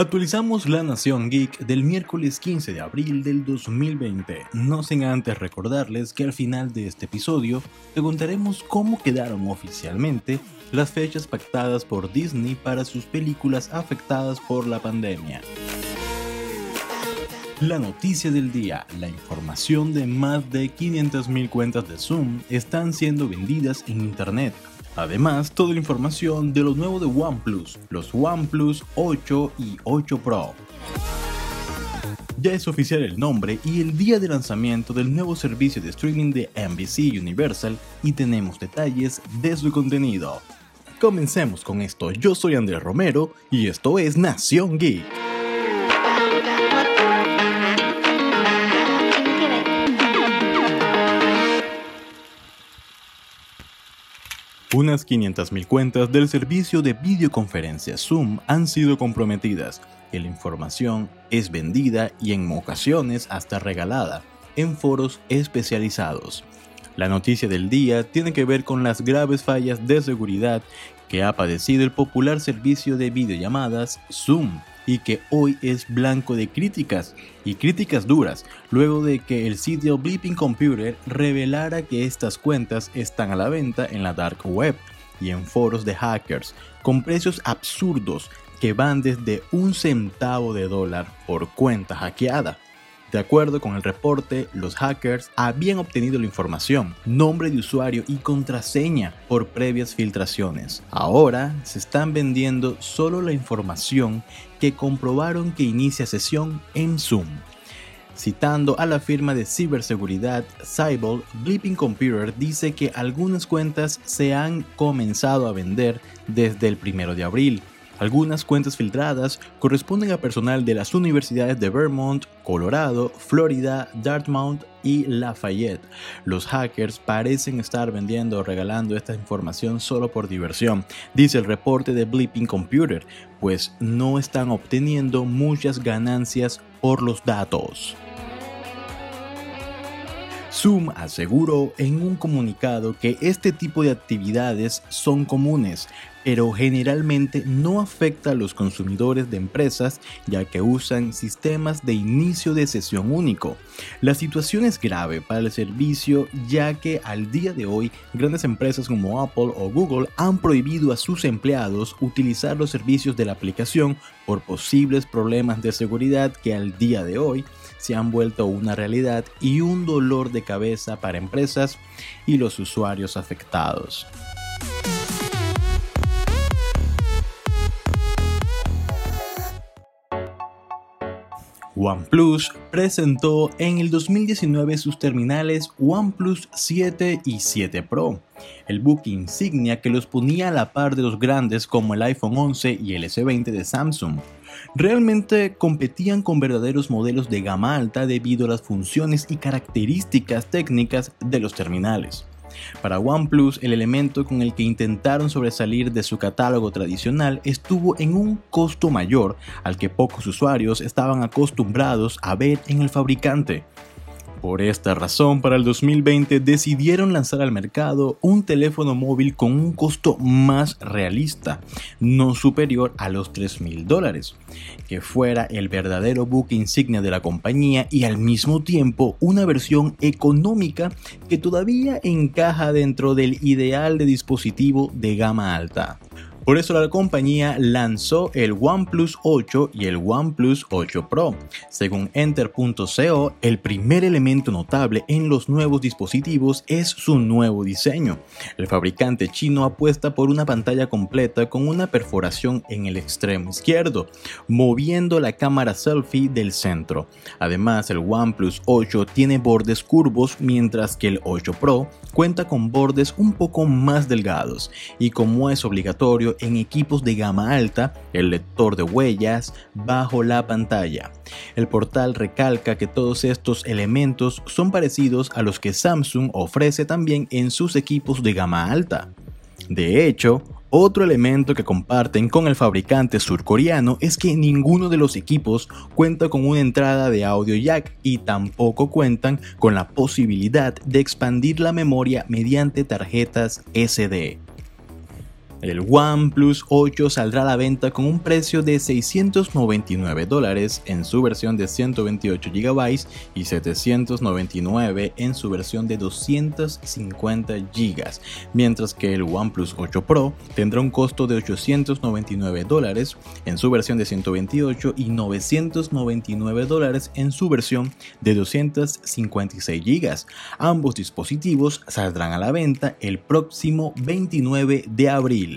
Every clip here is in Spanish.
Actualizamos la Nación Geek del miércoles 15 de abril del 2020, no sin antes recordarles que al final de este episodio te contaremos cómo quedaron oficialmente las fechas pactadas por Disney para sus películas afectadas por la pandemia. La noticia del día, la información de más de 500.000 cuentas de Zoom están siendo vendidas en Internet Además, toda la información de lo nuevo de OnePlus, los OnePlus 8 y 8 Pro. Ya es oficial el nombre y el día de lanzamiento del nuevo servicio de streaming de NBC Universal y tenemos detalles de su contenido. Comencemos con esto, yo soy Andrés Romero y esto es Nación Geek. Unas 500.000 cuentas del servicio de videoconferencia Zoom han sido comprometidas la información es vendida y en ocasiones hasta regalada en foros especializados. La noticia del día tiene que ver con las graves fallas de seguridad que ha padecido el popular servicio de videollamadas Zoom y que hoy es blanco de críticas y críticas duras luego de que el sitio Bleeping Computer revelara que estas cuentas están a la venta en la dark web y en foros de hackers con precios absurdos que van desde un centavo de dólar por cuenta hackeada. De acuerdo con el reporte, los hackers habían obtenido la información, nombre de usuario y contraseña por previas filtraciones. Ahora se están vendiendo solo la información que comprobaron que inicia sesión en Zoom. Citando a la firma de ciberseguridad Cybol, Bleeping Computer dice que algunas cuentas se han comenzado a vender desde el 1 de abril algunas cuentas filtradas corresponden a personal de las universidades de Vermont, Colorado, Florida, Dartmouth y Lafayette. Los hackers parecen estar vendiendo o regalando esta información solo por diversión, dice el reporte de Bleeping Computer, pues no están obteniendo muchas ganancias por los datos. Zoom aseguró en un comunicado que este tipo de actividades son comunes, pero generalmente no afecta a los consumidores de empresas ya que usan sistemas de inicio de sesión único. La situación es grave para el servicio ya que al día de hoy grandes empresas como Apple o Google han prohibido a sus empleados utilizar los servicios de la aplicación por posibles problemas de seguridad que al día de hoy se han vuelto una realidad y un dolor de cabeza para empresas y los usuarios afectados. OnePlus presentó en el 2019 sus terminales OnePlus 7 y 7 Pro, el buque insignia que los ponía a la par de los grandes como el iPhone 11 y el S20 de Samsung. Realmente competían con verdaderos modelos de gama alta debido a las funciones y características técnicas de los terminales. Para OnePlus, el elemento con el que intentaron sobresalir de su catálogo tradicional estuvo en un costo mayor al que pocos usuarios estaban acostumbrados a ver en el fabricante. Por esta razón, para el 2020 decidieron lanzar al mercado un teléfono móvil con un costo más realista, no superior a los 3 mil dólares, que fuera el verdadero buque insignia de la compañía y al mismo tiempo una versión económica que todavía encaja dentro del ideal de dispositivo de gama alta. Por eso la compañía lanzó el OnePlus 8 y el OnePlus 8 Pro. Según Enter.co, el primer elemento notable en los nuevos dispositivos es su nuevo diseño. El fabricante chino apuesta por una pantalla completa con una perforación en el extremo izquierdo, moviendo la cámara selfie del centro. Además, el OnePlus 8 tiene bordes curvos, mientras que el 8 Pro cuenta con bordes un poco más delgados y como es obligatorio en equipos de gama alta el lector de huellas bajo la pantalla. El portal recalca que todos estos elementos son parecidos a los que Samsung ofrece también en sus equipos de gama alta. De hecho, otro elemento que comparten con el fabricante surcoreano es que ninguno de los equipos cuenta con una entrada de audio jack y tampoco cuentan con la posibilidad de expandir la memoria mediante tarjetas SD. El OnePlus 8 saldrá a la venta con un precio de 699 dólares en su versión de 128 GB y 799 en su versión de 250 GB, mientras que el OnePlus 8 Pro tendrá un costo de 899 dólares en su versión de 128 y 999 dólares en su versión de 256 GB. Ambos dispositivos saldrán a la venta el próximo 29 de abril.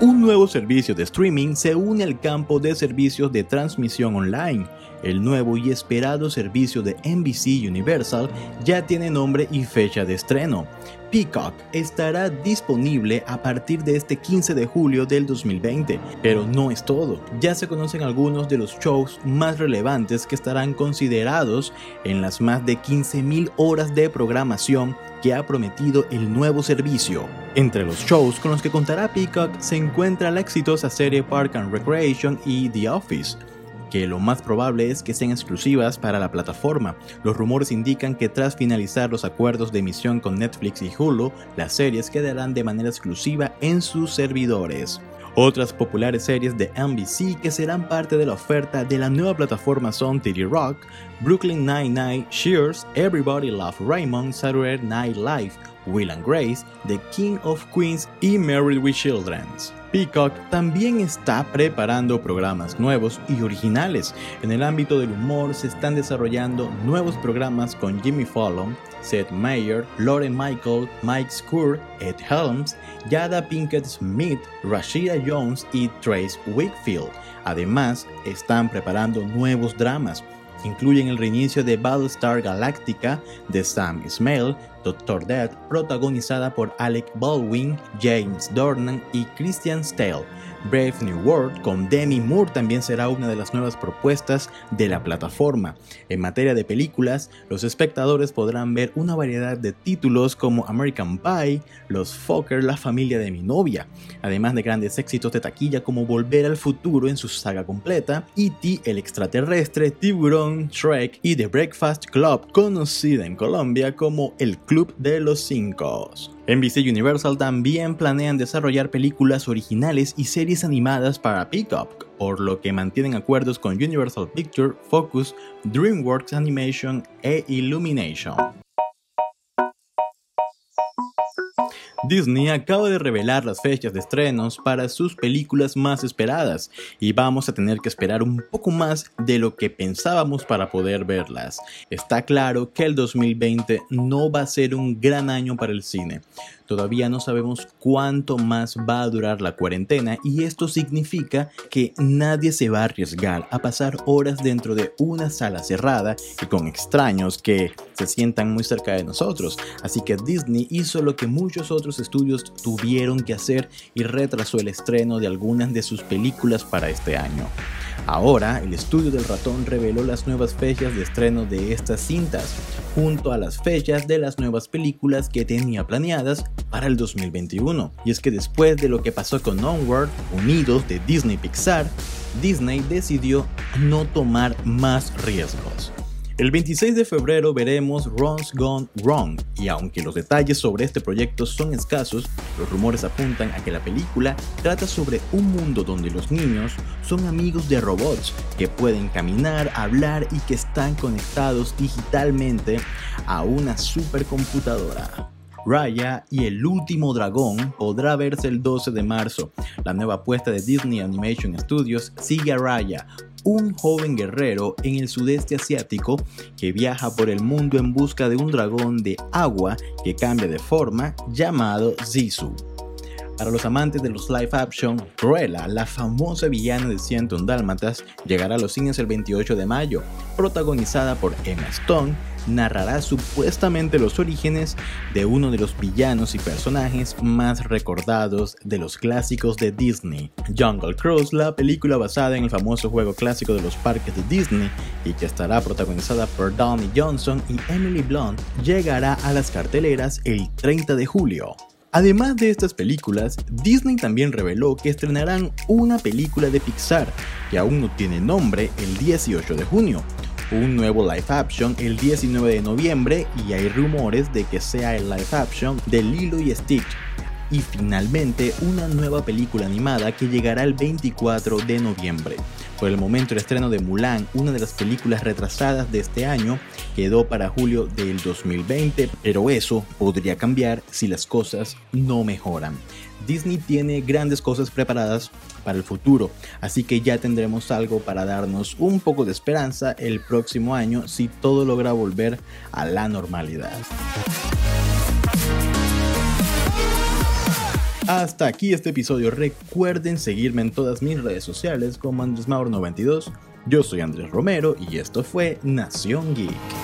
Un nuevo servicio de streaming se une al campo de servicios de transmisión online. El nuevo y esperado servicio de NBC Universal ya tiene nombre y fecha de estreno. Peacock estará disponible a partir de este 15 de julio del 2020, pero no es todo. Ya se conocen algunos de los shows más relevantes que estarán considerados en las más de 15.000 horas de programación que ha prometido el nuevo servicio. Entre los shows con los que contará Peacock se encuentra la exitosa serie Park and Recreation y The Office que lo más probable es que sean exclusivas para la plataforma. Los rumores indican que tras finalizar los acuerdos de emisión con Netflix y Hulu, las series quedarán de manera exclusiva en sus servidores. Otras populares series de NBC que serán parte de la oferta de la nueva plataforma son TD Rock, Brooklyn Nine-Nine, Shears, Everybody Love Raymond, Saturday Night Live, Will and Grace, The King of Queens y Married with Children. Peacock también está preparando programas nuevos y originales. En el ámbito del humor se están desarrollando nuevos programas con Jimmy Fallon, Seth Meyer, Lauren Michael, Mike Skur, Ed Helms, Yada Pinkett Smith, Rashida Jones y Trace Wakefield. Además, están preparando nuevos dramas incluyen el reinicio de Battlestar Galactica de Sam Ismail, Doctor Death, protagonizada por Alec Baldwin, James Dornan y Christian Stale. Brave New World con Demi Moore también será una de las nuevas propuestas de la plataforma. En materia de películas, los espectadores podrán ver una variedad de títulos como American Pie, Los Fokker, La familia de mi novia, además de grandes éxitos de taquilla como Volver al futuro en su saga completa, E.T. el extraterrestre, Tiburón, Shrek y The Breakfast Club, conocida en Colombia como el Club de los Cinco. NBC Universal también planean desarrollar películas originales y series animadas para Peacock, por lo que mantienen acuerdos con Universal Pictures, Focus, DreamWorks Animation e Illumination. Disney acaba de revelar las fechas de estrenos para sus películas más esperadas y vamos a tener que esperar un poco más de lo que pensábamos para poder verlas. Está claro que el 2020 no va a ser un gran año para el cine. Todavía no sabemos cuánto más va a durar la cuarentena y esto significa que nadie se va a arriesgar a pasar horas dentro de una sala cerrada y con extraños que se sientan muy cerca de nosotros. Así que Disney hizo lo que muchos otros estudios tuvieron que hacer y retrasó el estreno de algunas de sus películas para este año. Ahora, el estudio del ratón reveló las nuevas fechas de estreno de estas cintas, junto a las fechas de las nuevas películas que tenía planeadas para el 2021. Y es que después de lo que pasó con Onward, unidos de Disney Pixar, Disney decidió no tomar más riesgos. El 26 de febrero veremos Ron's Gone Wrong y aunque los detalles sobre este proyecto son escasos, los rumores apuntan a que la película trata sobre un mundo donde los niños son amigos de robots que pueden caminar, hablar y que están conectados digitalmente a una supercomputadora. Raya y el último dragón podrá verse el 12 de marzo. La nueva apuesta de Disney Animation Studios sigue a Raya, un joven guerrero en el sudeste asiático que viaja por el mundo en busca de un dragón de agua que cambia de forma llamado Zizu. Para los amantes de los live action, Cruella, la famosa villana de 101 Dálmatas, llegará a los cines el 28 de mayo, protagonizada por Emma Stone, narrará supuestamente los orígenes de uno de los villanos y personajes más recordados de los clásicos de Disney. Jungle Cruise, la película basada en el famoso juego clásico de los parques de Disney y que estará protagonizada por Donnie Johnson y Emily Blunt, llegará a las carteleras el 30 de julio. Además de estas películas, Disney también reveló que estrenarán una película de Pixar, que aún no tiene nombre, el 18 de junio, un nuevo live action el 19 de noviembre y hay rumores de que sea el live action de Lilo y Stitch. Y finalmente una nueva película animada que llegará el 24 de noviembre. Por el momento el estreno de Mulan, una de las películas retrasadas de este año, quedó para julio del 2020, pero eso podría cambiar si las cosas no mejoran. Disney tiene grandes cosas preparadas para el futuro, así que ya tendremos algo para darnos un poco de esperanza el próximo año si todo logra volver a la normalidad. Hasta aquí este episodio. Recuerden seguirme en todas mis redes sociales como AndresMaur92. Yo soy Andrés Romero y esto fue Nación Geek.